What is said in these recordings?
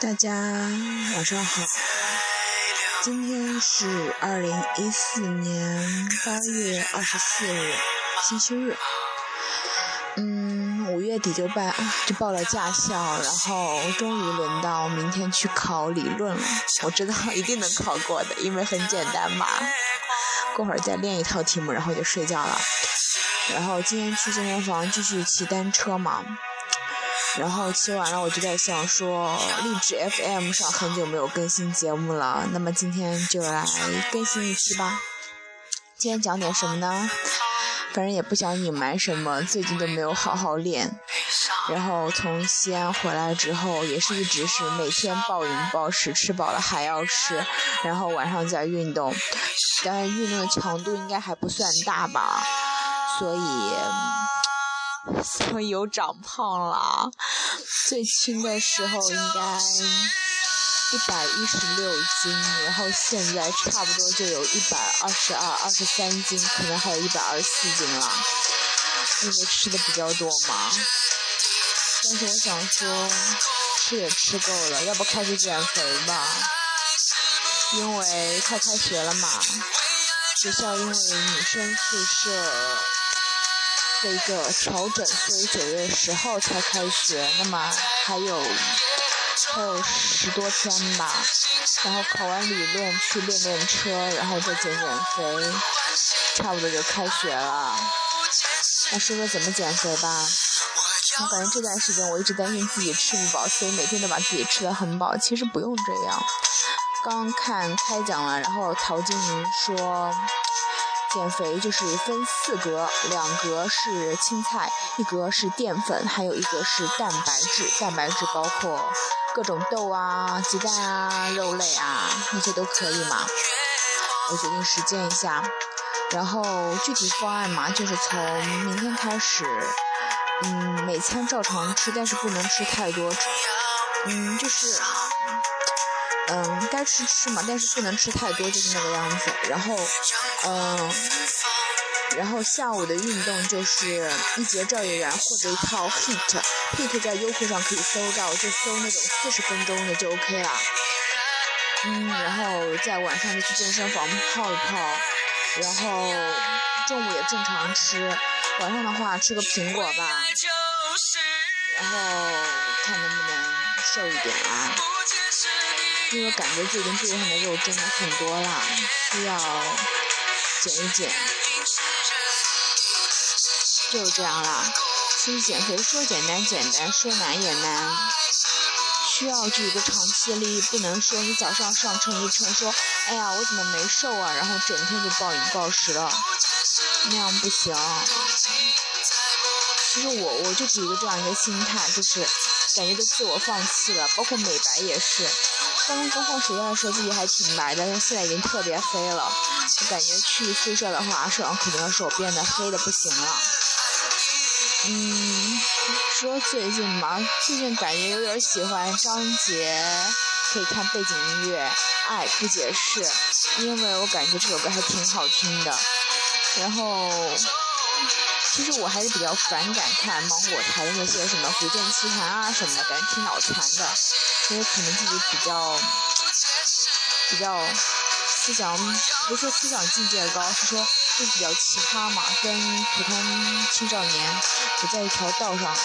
大家晚上好，今天是二零一四年八月二十四日，星期日。嗯，五月底就办就报了驾校，然后终于轮到明天去考理论了。我知道一定能考过的，因为很简单嘛。过会儿再练一套题目，然后就睡觉了。然后今天去健身房继续骑单车嘛。然后骑完了，我就在想说，励志 FM 上很久没有更新节目了，那么今天就来更新一期吧。今天讲点什么呢？反正也不想隐瞒什么，最近都没有好好练。然后从西安回来之后，也是一直是每天暴饮暴食，吃饱了还要吃，然后晚上再运动，但是运动的强度应该还不算大吧，所以。所以又长胖了，最轻的时候应该一百一十六斤，然后现在差不多就有一百二十二、二十三斤，可能还有一百二十四斤了，因为吃的比较多嘛。但是我想说，吃也吃够了，要不开始减肥吧？因为快开学了嘛，学校因为女生宿舍。的一个调整，所以九月十号才开学，那么还有还有十多天吧，然后考完理论去练练车，然后再减减肥，差不多就开学了。那说说怎么减肥吧？我感觉这段时间我一直担心自己吃不饱，所以每天都把自己吃的很饱。其实不用这样。刚看开讲了，然后陶晶莹说。减肥就是分四格，两格是青菜，一格是淀粉，还有一格是蛋白质。蛋白质包括各种豆啊、鸡蛋啊、肉类啊，那些都可以嘛。我决定实践一下，然后具体方案嘛，就是从明天开始，嗯，每餐照常吃，但是不能吃太多，嗯，就是。嗯，该吃吃嘛，但是不能吃太多，就是那个样子。然后，嗯，然后下午的运动就是一节赵月圆或者一套 HIT，HIT 在优酷上可以搜到，就搜那种四十分钟的就 OK 了。嗯，然后在晚上就去健身房泡一泡，然后中午也正常吃，晚上的话吃个苹果吧，然后看能不能瘦一点啊。因为感觉最近肚子上的肉真的很多了，需要减一减，就是这样啦。其实减肥说简单简单，说难也难，需要这一个长期的利益，不能说你早上上称一称，说哎呀我怎么没瘦啊，然后整天就暴饮暴食了，那样不行。其实我我就举一个这样一个心态，就是感觉都自我放弃了，包括美白也是。刚刚放暑假的时候自己还挺白的，但现在已经特别黑了。我感觉去宿舍的话，舍友肯定说我变得黑的不行了。嗯，说最近嘛，最近感觉有点喜欢张杰，可以看背景音乐《爱不解释》，因为我感觉这首歌还挺好听的。然后，其实我还是比较反感看芒果台的那些什么《古剑奇谭》啊什么的，感觉挺脑残的。因为可能自己比较比较思想，不是说思想境界高，是说就比较奇葩嘛，跟普通青少年不在一条道上。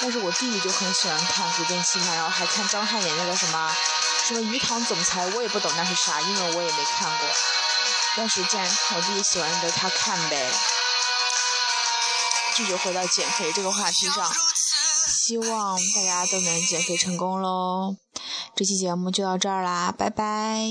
但是我弟弟就很喜欢看《古剑奇谭》，然后还看张翰演那个什么什么鱼塘总裁，我也不懂那是啥，因为我也没看过。但是既然我弟弟喜欢的，他看呗。继续回到减肥这个话题上。希望大家都能减肥成功喽！这期节目就到这儿啦，拜拜。